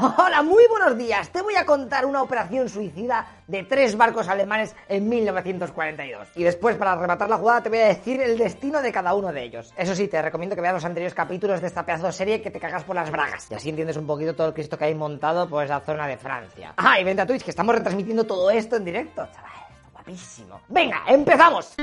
Hola, muy buenos días. Te voy a contar una operación suicida de tres barcos alemanes en 1942. Y después, para rematar la jugada, te voy a decir el destino de cada uno de ellos. Eso sí, te recomiendo que veas los anteriores capítulos de esta pedazo de serie que te cagas por las bragas. Y así entiendes un poquito todo el Cristo que hay montado por esa zona de Francia. Ah, y vente a Twitch, que estamos retransmitiendo todo esto en directo, chaval. Guapísimo. Venga, empezamos.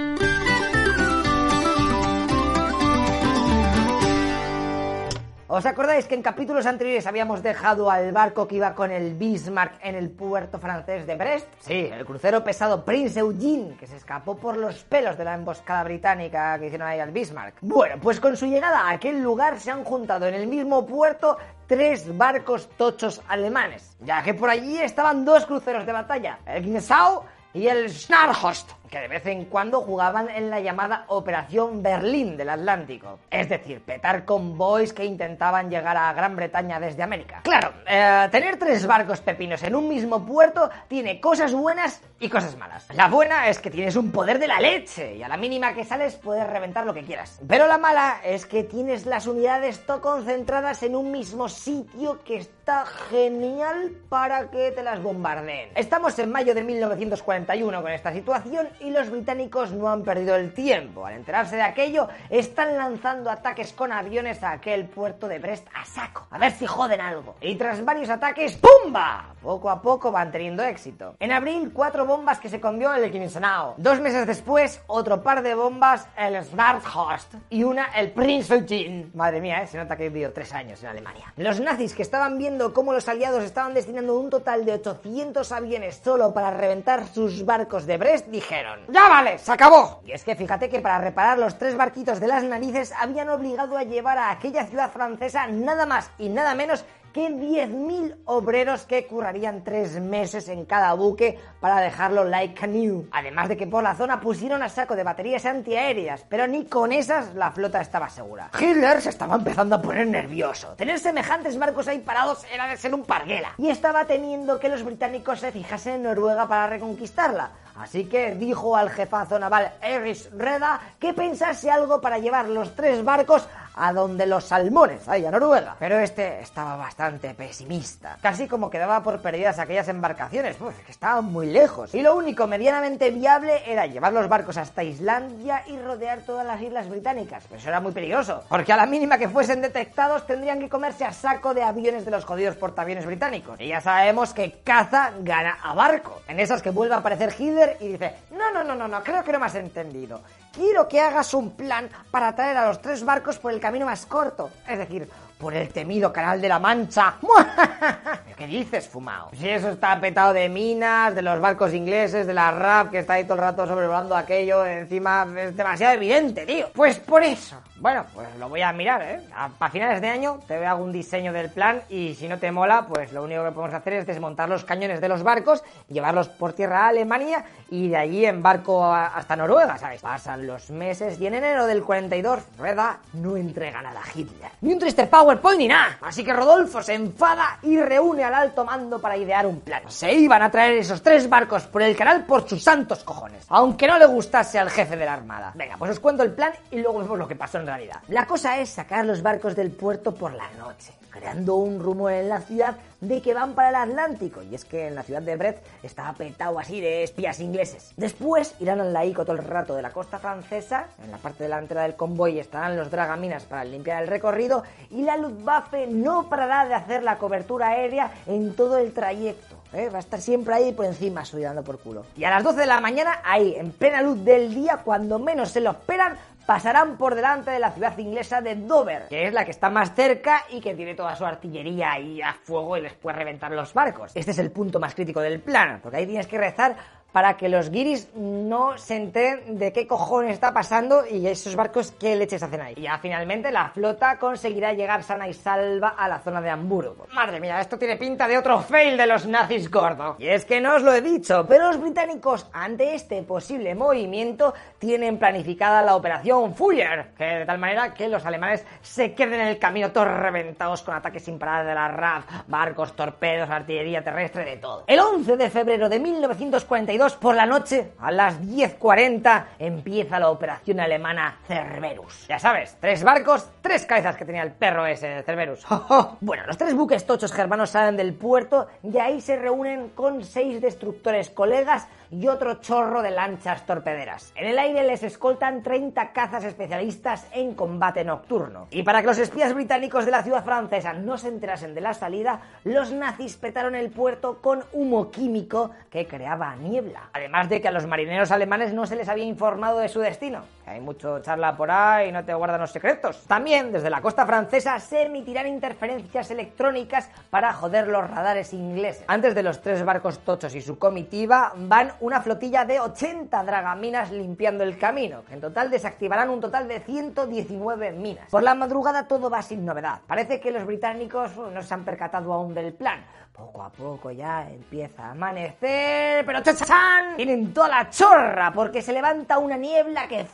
¿Os acordáis que en capítulos anteriores habíamos dejado al barco que iba con el Bismarck en el puerto francés de Brest? Sí, el crucero pesado Prince Eugene, que se escapó por los pelos de la emboscada británica que hicieron ahí al Bismarck. Bueno, pues con su llegada a aquel lugar se han juntado en el mismo puerto tres barcos tochos alemanes, ya que por allí estaban dos cruceros de batalla, el Gneisenau y el Schnarhorst, que de vez en cuando jugaban en la llamada Operación Berlín del Atlántico. Es decir, petar convoys que intentaban llegar a Gran Bretaña desde América. Claro, eh, tener tres barcos pepinos en un mismo puerto tiene cosas buenas y cosas malas. La buena es que tienes un poder de la leche y a la mínima que sales puedes reventar lo que quieras. Pero la mala es que tienes las unidades todo concentradas en un mismo sitio que está genial para que te las bombardeen. Estamos en mayo de 1941 con esta situación y los británicos no han perdido el tiempo. Al enterarse de aquello, están lanzando ataques con aviones a aquel puerto de Brest a saco. A ver si joden algo. Y tras varios ataques, ¡pumba! Poco a poco van teniendo éxito. En abril, cuatro bombas que se comió el Gneisenau. Dos meses después, otro par de bombas, el Schwarzhorst. Y una, el Prince Eugene. Madre mía, ¿eh? se nota que he vivido tres años en Alemania. Los nazis que estaban viendo cómo los aliados estaban destinando un total de 800 aviones solo para reventar sus barcos de Brest, dijeron, ¡Ya vale! ¡Se acabó! Y es que fíjate que para reparar los tres barquitos de las narices habían obligado a llevar a aquella ciudad francesa nada más y nada menos que 10.000 obreros que currarían tres meses en cada buque para dejarlo like a new. Además de que por la zona pusieron a saco de baterías antiaéreas, pero ni con esas la flota estaba segura. Hitler se estaba empezando a poner nervioso. Tener semejantes barcos ahí parados era de ser un parguela. Y estaba temiendo que los británicos se fijasen en Noruega para reconquistarla. Así que dijo al jefazo naval Erich Reda que pensase algo para llevar los tres barcos a donde los salmones, ahí a Noruega. Pero este estaba bastante pesimista. Casi como quedaba por perdidas aquellas embarcaciones, pues que estaban muy lejos. Y lo único medianamente viable era llevar los barcos hasta Islandia y rodear todas las islas británicas. Pero eso era muy peligroso, porque a la mínima que fuesen detectados tendrían que comerse a saco de aviones de los jodidos portaaviones británicos. Y ya sabemos que caza gana a barco. En esas que vuelve a aparecer Hitler y dice, no, no, no, no, no, creo que no me has entendido. Quiero que hagas un plan para traer a los tres barcos por el camino más corto. Es decir, por el temido Canal de la Mancha. ¿Qué dices, fumao? Si eso está petado de minas, de los barcos ingleses, de la RAF que está ahí todo el rato sobrevolando aquello, encima es demasiado evidente, tío. Pues por eso. Bueno, pues lo voy a mirar, ¿eh? A, finales de año te hago un diseño del plan y si no te mola, pues lo único que podemos hacer es desmontar los cañones de los barcos, llevarlos por tierra a Alemania y de allí en barco a, hasta Noruega, ¿sabes? Pasan los meses y en enero del 42, Reda no entrega nada a Hitler. Ni un triste PowerPoint ni nada. Así que Rodolfo se enfada y reúne al alto para idear un plan. Se iban a traer esos tres barcos por el canal por sus santos cojones. Aunque no le gustase al jefe de la armada. Venga, pues os cuento el plan y luego vemos lo que pasó en realidad. La cosa es sacar los barcos del puerto por la noche, creando un rumor en la ciudad de que van para el Atlántico. Y es que en la ciudad de Brest estaba petado así de espías ingleses. Después irán al laico todo el rato de la costa francesa. En la parte delantera del convoy estarán los dragaminas para limpiar el recorrido. Y la Luftwaffe no parará de hacer la cobertura aérea en todo el trayecto. ¿eh? Va a estar siempre ahí por encima, sudando por culo. Y a las 12 de la mañana, ahí, en plena luz del día, cuando menos se lo esperan, pasarán por delante de la ciudad inglesa de Dover, que es la que está más cerca y que tiene toda su artillería ahí a fuego y les puede reventar los barcos. Este es el punto más crítico del plan, porque ahí tienes que rezar para que los guiris no se enteren de qué cojones está pasando y esos barcos qué leches hacen ahí. Y ya finalmente la flota conseguirá llegar sana y salva a la zona de Hamburgo. Madre mía, esto tiene pinta de otro fail de los nazis gordo. Y es que no os lo he dicho, pero los británicos ante este posible movimiento tienen planificada la operación Fuller, de tal manera que los alemanes se queden en el camino todos con ataques sin parar de la RAF, barcos, torpedos, artillería terrestre, de todo. El 11 de febrero de 1942 42 por la noche, a las 10.40, empieza la operación alemana Cerberus. Ya sabes, tres barcos, tres cabezas que tenía el perro ese de Cerberus. bueno, los tres buques tochos germanos salen del puerto y ahí se reúnen con seis destructores colegas y otro chorro de lanchas torpederas. En el aire les escoltan 30 cazas especialistas en combate nocturno. Y para que los espías británicos de la ciudad francesa no se enterasen de la salida, los nazis petaron el puerto con humo químico que creaba niebla. Además de que a los marineros alemanes no se les había informado de su destino. Hay mucho charla por ahí y no te guardan los secretos. También desde la costa francesa se emitirán interferencias electrónicas para joder los radares ingleses. Antes de los tres barcos tochos y su comitiva van una flotilla de 80 dragaminas limpiando el camino, en total desactivarán un total de 119 minas. Por la madrugada todo va sin novedad. Parece que los británicos no se han percatado aún del plan. Poco a poco ya empieza a amanecer, pero ¡chachán! Tienen toda la chorra porque se levanta una niebla que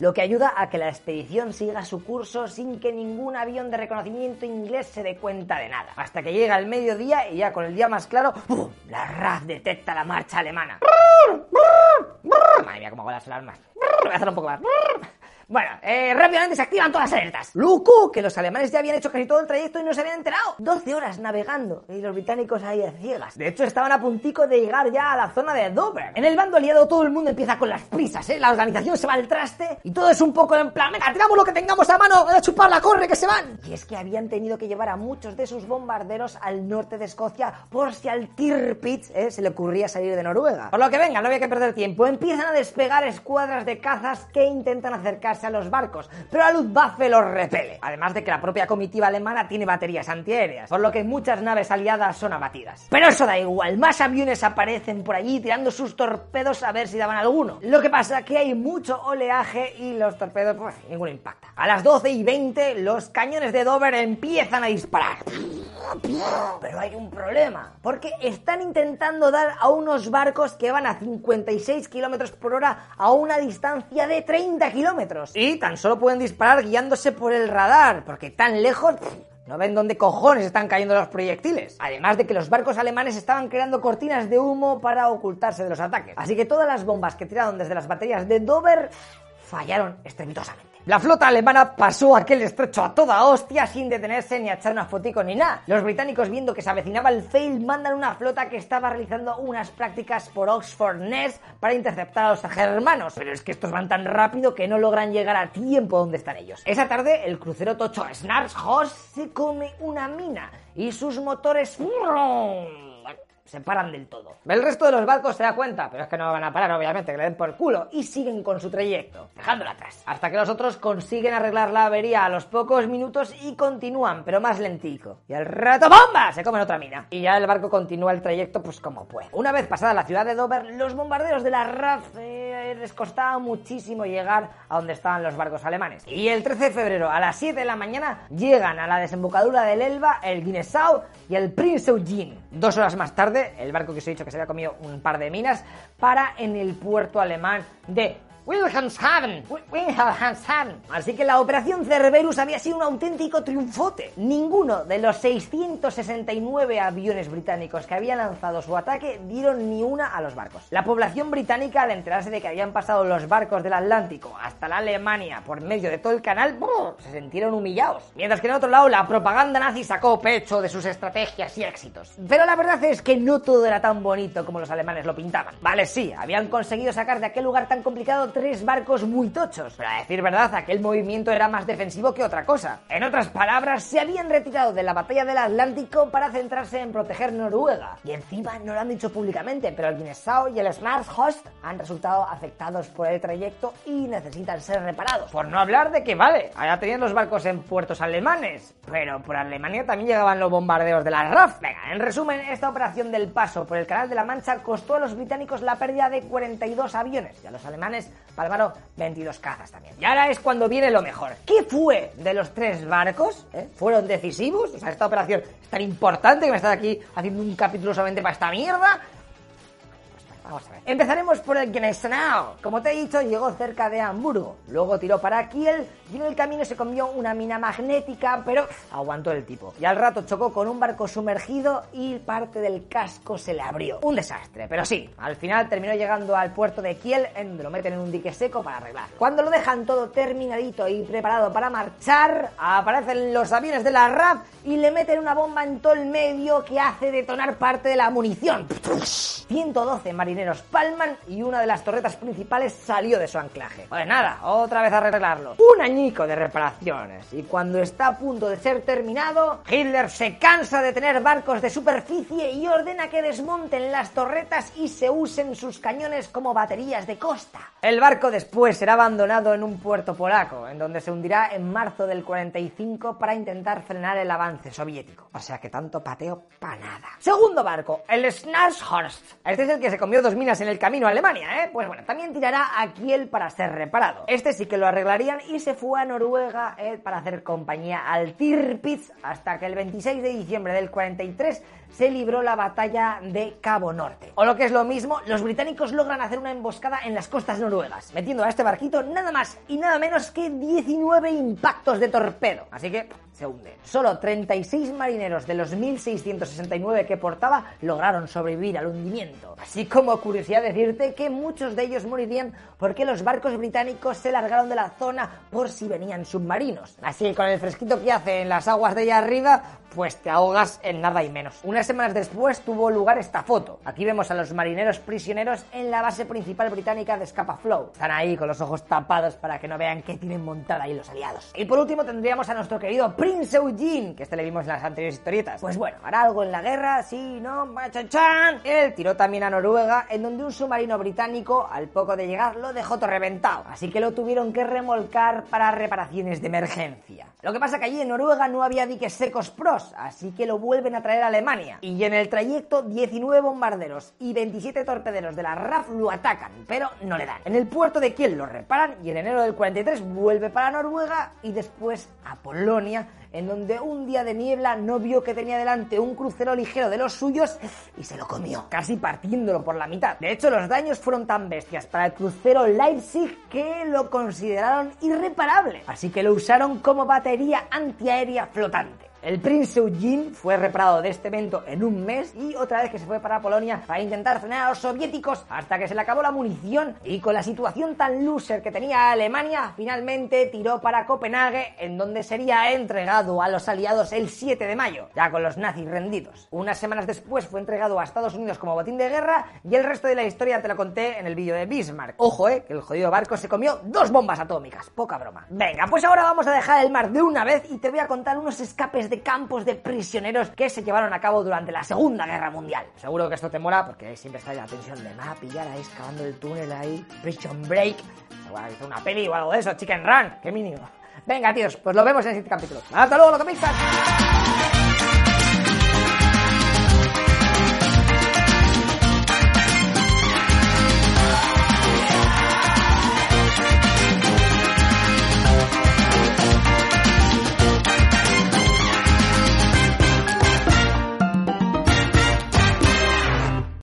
lo que ayuda a que la expedición siga su curso sin que ningún avión de reconocimiento inglés se dé cuenta de nada. Hasta que llega el mediodía y ya con el día más claro, la RAF detecta la marcha alemana. Madre mía, cómo las alarmas. Voy a hacer un poco más. Bueno, eh, rápidamente se activan todas las alertas. ¡Loco! Que los alemanes ya habían hecho casi todo el trayecto y no se habían enterado. 12 horas navegando y los británicos ahí a ciegas. De hecho, estaban a puntico de llegar ya a la zona de Dover. En el bando aliado todo el mundo empieza con las prisas, ¿eh? La organización se va al traste y todo es un poco en plan, venga, tiramos lo que tengamos a mano, a chuparla, corre, que se van. Y es que habían tenido que llevar a muchos de sus bombarderos al norte de Escocia por si al Tirpitz ¿eh? se le ocurría salir de Noruega. Por lo que venga, no había que perder tiempo. Empiezan a despegar escuadras de cazas que intentan acercarse a los barcos, pero la Luftwaffe los repele. Además de que la propia comitiva alemana tiene baterías antiaéreas, por lo que muchas naves aliadas son abatidas. Pero eso da igual, más aviones aparecen por allí tirando sus torpedos a ver si daban alguno. Lo que pasa es que hay mucho oleaje y los torpedos, pues, ninguno impacta. A las 12 y 20, los cañones de Dover empiezan a disparar. Pero hay un problema, porque están intentando dar a unos barcos que van a 56 kilómetros por hora a una distancia de 30 kilómetros. Y tan solo pueden disparar guiándose por el radar, porque tan lejos no ven dónde cojones están cayendo los proyectiles. Además de que los barcos alemanes estaban creando cortinas de humo para ocultarse de los ataques. Así que todas las bombas que tiraron desde las baterías de Dover fallaron estrepitosamente. La flota alemana pasó aquel estrecho a toda hostia sin detenerse ni a echar una fotico ni nada. Los británicos viendo que se avecinaba el fail mandan una flota que estaba realizando unas prácticas por Oxford Nest para interceptar a los germanos. Pero es que estos van tan rápido que no logran llegar a tiempo donde están ellos. Esa tarde el crucero tocho Snarshoss se come una mina y sus motores se paran del todo. El resto de los barcos se da cuenta, pero es que no van a parar, obviamente, que le den por culo, y siguen con su trayecto, dejándolo atrás. Hasta que los otros consiguen arreglar la avería a los pocos minutos y continúan, pero más lentico. Y al rato, ¡bomba! Se comen otra mina. Y ya el barco continúa el trayecto, pues como puede. Una vez pasada la ciudad de Dover, los bombarderos de la RAF les costaba muchísimo llegar a donde estaban los barcos alemanes. Y el 13 de febrero, a las 7 de la mañana, llegan a la desembocadura del Elba el Guinnessau y el Prince Eugene. Dos horas más tarde, el barco que os he dicho que se había comido un par de minas, para en el puerto alemán de Wilhelmshaven. Wilhelmshaven. Así que la operación Cerberus había sido un auténtico triunfote. Ninguno de los 669 aviones británicos que habían lanzado su ataque dieron ni una a los barcos. La población británica, al enterarse de que habían pasado los barcos del Atlántico hasta la Alemania por medio de todo el canal, se sintieron humillados. Mientras que en otro lado la propaganda nazi sacó pecho de sus estrategias y éxitos. Pero la verdad es que no todo era tan bonito como los alemanes lo pintaban. Vale, sí, habían conseguido sacar de aquel lugar tan complicado tres barcos muy tochos. Pero a decir verdad, aquel movimiento era más defensivo que otra cosa. En otras palabras, se habían retirado de la batalla del Atlántico para centrarse en proteger Noruega. Y encima no lo han dicho públicamente, pero el Guinnessau y el Smart Host han resultado afectados por el trayecto y necesitan ser reparados. Por no hablar de que, vale, allá tenían los barcos en puertos alemanes, pero por Alemania también llegaban los bombardeos de la RAF. Venga, en resumen, esta operación del paso por el Canal de la Mancha costó a los británicos la pérdida de 42 aviones y a los alemanes Palmaro 22 cazas también. Y ahora es cuando viene lo mejor. ¿Qué fue de los tres barcos? ¿Eh? ¿Fueron decisivos? O sea, esta operación es tan importante que me estás aquí haciendo un capítulo solamente para esta mierda. Empezaremos por el Gneisenau. Como te he dicho, llegó cerca de Hamburgo. Luego tiró para Kiel y en el camino se comió una mina magnética, pero aguantó el tipo. Y al rato chocó con un barco sumergido y parte del casco se le abrió. Un desastre, pero sí, al final terminó llegando al puerto de Kiel, en donde lo meten en un dique seco para arreglar. Cuando lo dejan todo terminadito y preparado para marchar, aparecen los aviones de la RAF y le meten una bomba en todo el medio que hace detonar parte de la munición. 112 marineros palman y una de las torretas principales salió de su anclaje. Pues nada, otra vez a arreglarlo. Un añico de reparaciones. Y cuando está a punto de ser terminado, Hitler se cansa de tener barcos de superficie y ordena que desmonten las torretas y se usen sus cañones como baterías de costa. El barco después será abandonado en un puerto polaco, en donde se hundirá en marzo del 45 para intentar frenar el avance soviético. O sea que tanto pateo para nada. Segundo barco, el Snarshorst. Este es el que se comió dos minas en el camino a Alemania, ¿eh? Pues bueno, también tirará a Kiel para ser reparado. Este sí que lo arreglarían y se fue a Noruega para hacer compañía al Tirpitz hasta que el 26 de diciembre del 43 se libró la batalla de Cabo Norte. O lo que es lo mismo, los británicos logran hacer una emboscada en las costas noruegas, metiendo a este barquito nada más y nada menos que 19 impactos de torpedo. Así que se hunde. Solo 36 marineros de los 1669 que portaba lograron sobrevivir al hundimiento. Así como curiosidad decirte que muchos de ellos morirían porque los barcos británicos se largaron de la zona por si venían submarinos. Así que con el fresquito que hace en las aguas de allá arriba, pues te ahogas en nada y menos. Unas semanas después tuvo lugar esta foto. Aquí vemos a los marineros prisioneros en la base principal británica de Scapa Flow. Están ahí con los ojos tapados para que no vean qué tienen montada ahí los aliados. Y por último tendríamos a nuestro querido Prince Eugene, que este le vimos en las anteriores historietas. Pues bueno, hará algo en la guerra, sí, no, chan chan. Él tiró también a Noruega, en donde un submarino británico, al poco de llegar, lo dejó todo reventado. Así que lo tuvieron que remolcar para reparaciones de emergencia. Lo que pasa que allí en Noruega no había diques secos pros, así que lo vuelven a traer a Alemania. Y en el trayecto 19 bombarderos y 27 torpederos de la RAF lo atacan, pero no le dan. En el puerto de Kiel lo reparan y en enero del 43 vuelve para Noruega y después a Polonia en donde un día de niebla no vio que tenía delante un crucero ligero de los suyos y se lo comió, casi partiéndolo por la mitad. De hecho, los daños fueron tan bestias para el crucero Leipzig que lo consideraron irreparable, así que lo usaron como batería antiaérea flotante. El Prince Eugene fue reparado de este evento en un mes y otra vez que se fue para Polonia para intentar frenar a los soviéticos hasta que se le acabó la munición y con la situación tan loser que tenía Alemania, finalmente tiró para Copenhague en donde sería entregado a los aliados el 7 de mayo, ya con los nazis rendidos. Unas semanas después fue entregado a Estados Unidos como botín de guerra y el resto de la historia te lo conté en el vídeo de Bismarck. Ojo, eh, que el jodido barco se comió dos bombas atómicas, poca broma. Venga, pues ahora vamos a dejar el mar de una vez y te voy a contar unos escapes de campos de prisioneros que se llevaron a cabo durante la Segunda Guerra Mundial. Seguro que esto te mola porque siempre está la tensión de va a pillar ahí excavando el túnel ahí, Prison Break, hizo una peli o algo de eso, Chicken Run, qué mínimo. Venga, tíos, pues lo vemos en el siguiente capítulo. Hasta luego, lo que me